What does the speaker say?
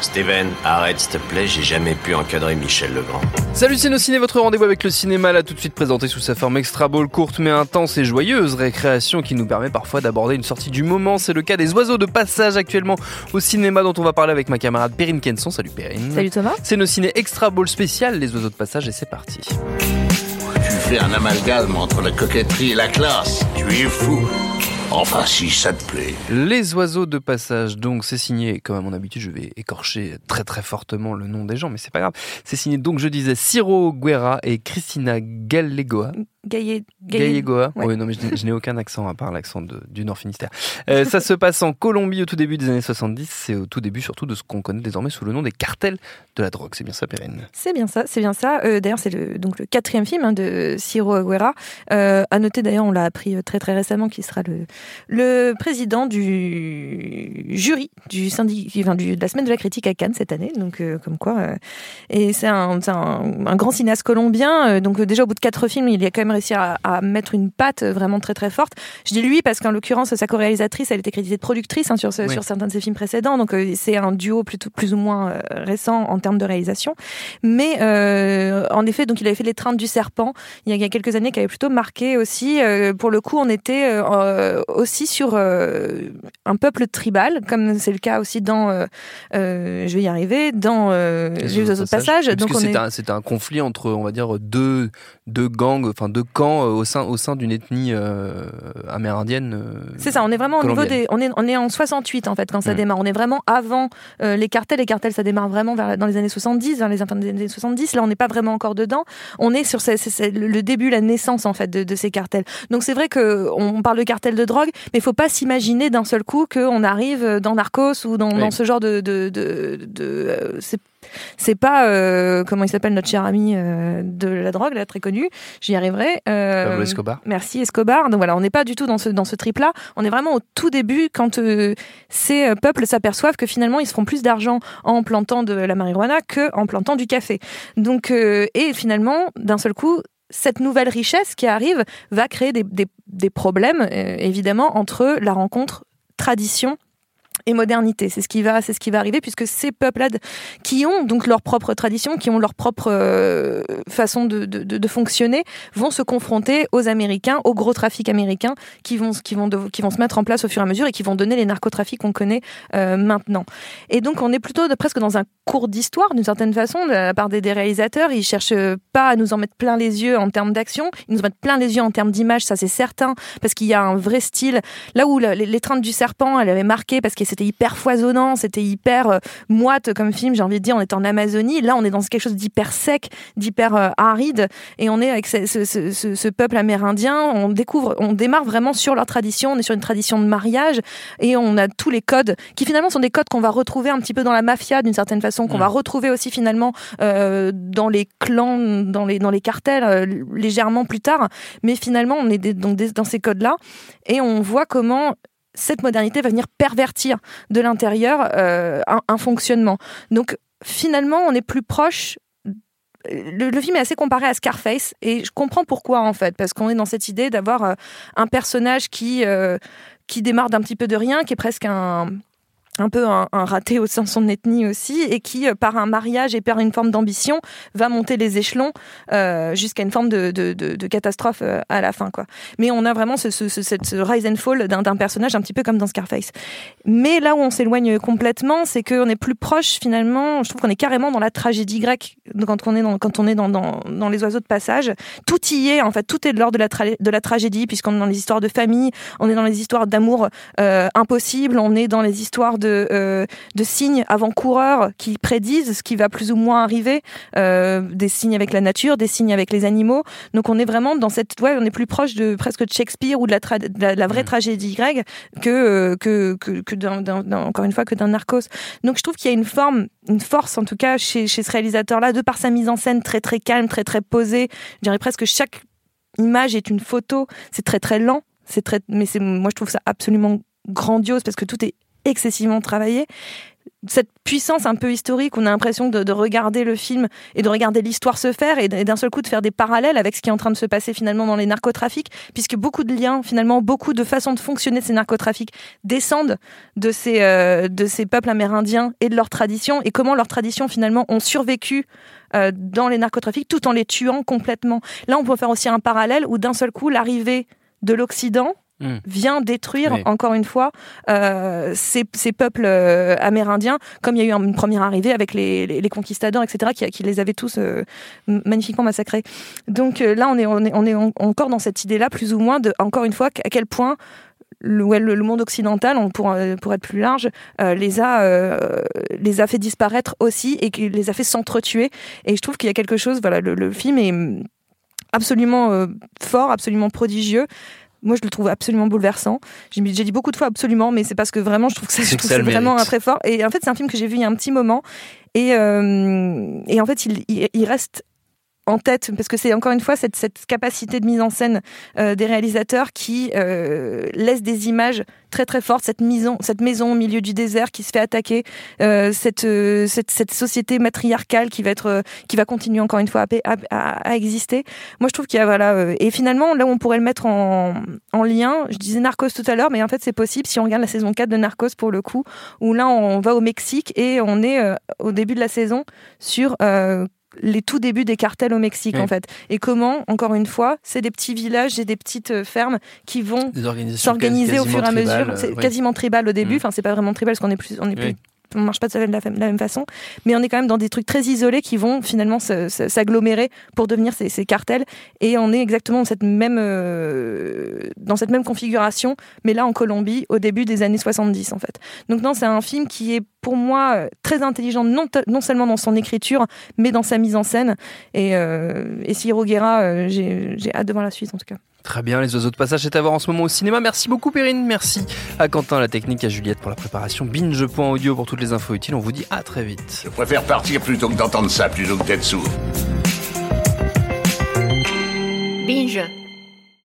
Steven, arrête s'il te plaît, j'ai jamais pu encadrer Michel Legrand. Salut Ciné, votre rendez-vous avec le cinéma, là tout de suite présenté sous sa forme extra ball, courte mais intense et joyeuse, récréation qui nous permet parfois d'aborder une sortie du moment. C'est le cas des oiseaux de passage actuellement au cinéma dont on va parler avec ma camarade Perrine Kenson. Salut Perrine. Salut Thomas. C'est nos ciné extra ball spécial, les oiseaux de passage, et c'est parti. Tu fais un amalgame entre la coquetterie et la classe. Tu es fou. Enfin, si ça te plaît. Les oiseaux de passage, donc c'est signé, comme à mon habitude, je vais écorcher très très fortement le nom des gens, mais c'est pas grave. C'est signé donc, je disais, Ciro Guerra et Christina Gallegoa. Gallegoa Ouais. Oui, non, mais je, n'ai aucun accent à part l'accent du Nord Finistère. Euh, ça se passe en Colombie au tout début des années 70. C'est au tout début surtout de ce qu'on connaît désormais sous le nom des cartels de la drogue. C'est bien ça, Perrine C'est bien ça, c'est bien ça. Euh, d'ailleurs, c'est le, donc le quatrième film hein, de Ciro Aguera. Euh, à noter d'ailleurs, on l'a appris euh, très très récemment, qu'il sera le, le président du jury du syndic, enfin, du, de la semaine de la critique à Cannes cette année. Donc, comme quoi. et c'est un, c'est un, un grand cinéaste colombien. donc, déjà au bout de quatre films, il a quand même réussi à, à mettre une patte vraiment très très forte. Je dis lui parce qu'en l'occurrence, sa co-réalisatrice, elle était créditée de productrice hein, sur, ce- Oui. sur certains de ses films précédents. Donc, euh, c'est un duo plutôt plus ou moins euh, récent en termes de réalisation. Mais euh, en effet, donc il avait fait Trains du Serpent il y a, il y a quelques années qui avait plutôt marqué aussi. pour le coup, on était aussi sur un peuple tribal, comme c'est le cas aussi dans. je vais y arriver dans euh, Les oiseaux de passage. Donc Donc on c'est est un, c'est un conflit entre, on va dire, deux, deux gangs, enfin deux camps euh, au sein, au sein d'une ethnie euh, amérindienne. euh, C'est ça, on est vraiment au niveau des. On est, on est en 68 en fait quand ça Mm. démarre. On est vraiment avant les cartels. Les cartels, ça démarre vraiment vers, dans les années 70, vers les fins des années 70. Là, on n'est pas vraiment encore dedans. On est sur le début, la naissance en fait de, de ces cartels. Donc c'est vrai que on parle de cartel de drogue, mais il faut pas s'imaginer d'un seul coup qu'on arrive dans Narcos ou dans, Oui. dans ce genre de. de, de, de, euh, c'est- pas euh, comment il s'appelle notre cher ami euh, de la drogue là très connu j'y arriverai euh, Pablo Escobar. Merci Escobar. Donc voilà, on n'est pas du tout dans ce, dans ce trip-là. On est vraiment au tout début quand ces peuples s'aperçoivent que finalement ils se font plus d'argent en plantant de la marijuana que en plantant du café. Donc et finalement d'un seul coup cette nouvelle richesse qui arrive va créer des, des- des problèmes euh, évidemment entre la rencontre tradition et modernité. C'est ce qui va, c'est ce qui va arriver puisque ces peuples-là d- qui ont donc leur propre tradition, qui ont leur propre euh, façon de, fonctionner, vont se confronter aux Américains, au gros trafic américain qui vont, qui vont, qui vont se mettre en place au fur et à mesure et qui vont donner les narcotrafics qu'on connaît euh, maintenant. Et donc on est plutôt de, presque dans un cours d'histoire d'une certaine façon de la part des, réalisateurs. Ils cherchent pas à nous en mettre plein les yeux en termes d'action, ils nous en mettent plein les yeux en termes d'image, ça c'est certain, parce qu'il y a un vrai style. Là où l'étreinte du serpent, elle avait marqué parce que c'était hyper foisonnant, c'était hyper euh, moite comme film, j'ai envie de dire, on est en Amazonie. Là, on est dans quelque chose d'hyper sec, d'hyper euh, aride, et on est avec ce, ce- ce- ce- ce peuple amérindien. On découvre, on démarre vraiment sur leur tradition. On est sur une tradition de mariage, et on a tous les codes qui finalement sont des codes qu'on va retrouver un petit peu dans la mafia d'une certaine façon, qu'on va retrouver aussi finalement euh, dans les clans, dans les dans les cartels euh, légèrement plus tard. Mais finalement, on est des- donc des- dans ces codes-là, et on voit comment cette modernité va venir pervertir de l'intérieur euh, un, fonctionnement. Donc finalement, on est plus proche. Le, le film est assez comparé à Scarface et je comprends pourquoi en fait, parce qu'on est dans cette idée d'avoir euh, un personnage qui euh, qui démarre d'un petit peu de rien, qui est presque un un peu un, raté au sein de son ethnie aussi, et qui, euh, par un mariage et par une forme d'ambition, va monter les échelons euh, jusqu'à une forme de, de, de, de catastrophe euh, à la fin. Quoi. Mais on a vraiment ce, ce, ce, ce rise and fall d'un personnage un petit peu comme dans Scarface. Mais là où on s'éloigne complètement, c'est qu'on est plus proche finalement, je trouve qu'on est carrément dans la tragédie grecque quand on est dans, quand on est dans, dans, dans les oiseaux de passage. Tout y est, en fait, tout est de l'ordre de la, de la tragédie, puisqu'on est dans les histoires de famille, on est dans les histoires d'amour euh, impossible, on est dans les histoires de de, euh, de signes avant-coureurs qui prédisent ce qui va plus ou moins arriver, euh, des signes avec la nature, des signes avec les animaux. Donc on est vraiment dans cette, ouais, on est plus proche de presque de Shakespeare ou de la, tra- de la, de la vraie tragédie grecque que euh, que que, que d'un, d'un- d'un- encore une fois que d'un Narcos. Donc je trouve qu'il y a une forme, une force en tout cas chez, chez ce réalisateur-là, de par sa mise en scène très très calme, très très posée. Je dirais presque chaque image est une photo. C'est très très lent. C'est très, mais c'est moi je trouve ça absolument grandiose parce que tout est excessivement travaillé. Cette puissance un peu historique, on a l'impression de, de regarder le film et de regarder l'histoire se faire et d'un seul coup de faire des parallèles avec ce qui est en train de se passer finalement dans les narcotrafics, puisque beaucoup de liens, finalement, beaucoup de façons de fonctionner ces narcotrafics descendent de ces, euh, de ces peuples amérindiens et de leurs traditions et comment leurs traditions finalement ont survécu euh, dans les narcotrafics tout en les tuant complètement. Là, on peut faire aussi un parallèle où d'un seul coup, l'arrivée de l'Occident Mm. vient détruire Oui. encore une fois euh, ces, ces peuples euh, amérindiens, comme il y a eu une première arrivée avec les, les, les conquistadors, etc., qui, qui les avaient tous euh, magnifiquement massacrés. Donc là, on est, on est, on est en- encore dans cette idée-là, plus ou moins, de, encore une fois, à quel point le, le- le monde occidental, pour, pour être plus large, euh, les, a, euh, les a fait disparaître aussi et les a fait s'entretuer. Et je trouve qu'il y a quelque chose, voilà, le, le film est absolument euh, fort, absolument prodigieux. Moi, je le trouve absolument bouleversant. J'ai dit beaucoup de fois absolument, mais c'est parce que vraiment, je trouve que ça, je trouve vraiment un très fort. Et en fait, c'est un film que j'ai vu il y a un petit moment. Et, euh, et en fait, il, il, il reste en tête parce que c'est encore une fois cette, cette capacité de mise en scène euh, des réalisateurs qui euh, laisse des images très très fortes cette maison cette maison au milieu du désert qui se fait attaquer euh, cette, euh, cette cette société matriarcale qui va être euh, qui va continuer encore une fois à, à, à- exister. Moi je trouve qu'il y a voilà euh, et finalement là où on pourrait le mettre en, en lien je disais Narcos tout à l'heure mais en fait c'est possible si on regarde la saison 4 de Narcos pour le coup où là on va au Mexique et on est au début de la saison sur les tout débuts des cartels au Mexique Oui. en fait et comment encore une fois c'est des petits villages et des petites euh, fermes qui vont s'organiser au fur et à mesure c'est quasiment tribal au début Mm. enfin c'est pas vraiment tribal parce qu'on est plus on est plus. On marche pas de la, même façon mais on est quand même dans des trucs très isolés qui vont finalement s'agglomérer pour devenir ces, cartels. Et on est exactement dans cette même euh, dans cette même configuration mais là en Colombie au début des années 70 en fait. Donc non c'est un film qui est pour moi euh, très intelligent non, non seulement dans son écriture mais dans sa mise en scène. Et, euh, et Ciro Guerra euh, j'ai hâte de voir la suite en tout cas Très bien, les oiseaux de passage est à voir en ce moment au cinéma. Merci beaucoup Perrine, merci à Quentin, la technique, à Juliette pour la préparation, binge.audio pour toutes les infos utiles. On vous dit à très vite. Je préfère partir plutôt que d'entendre ça, plutôt que d'être sourd. Binge.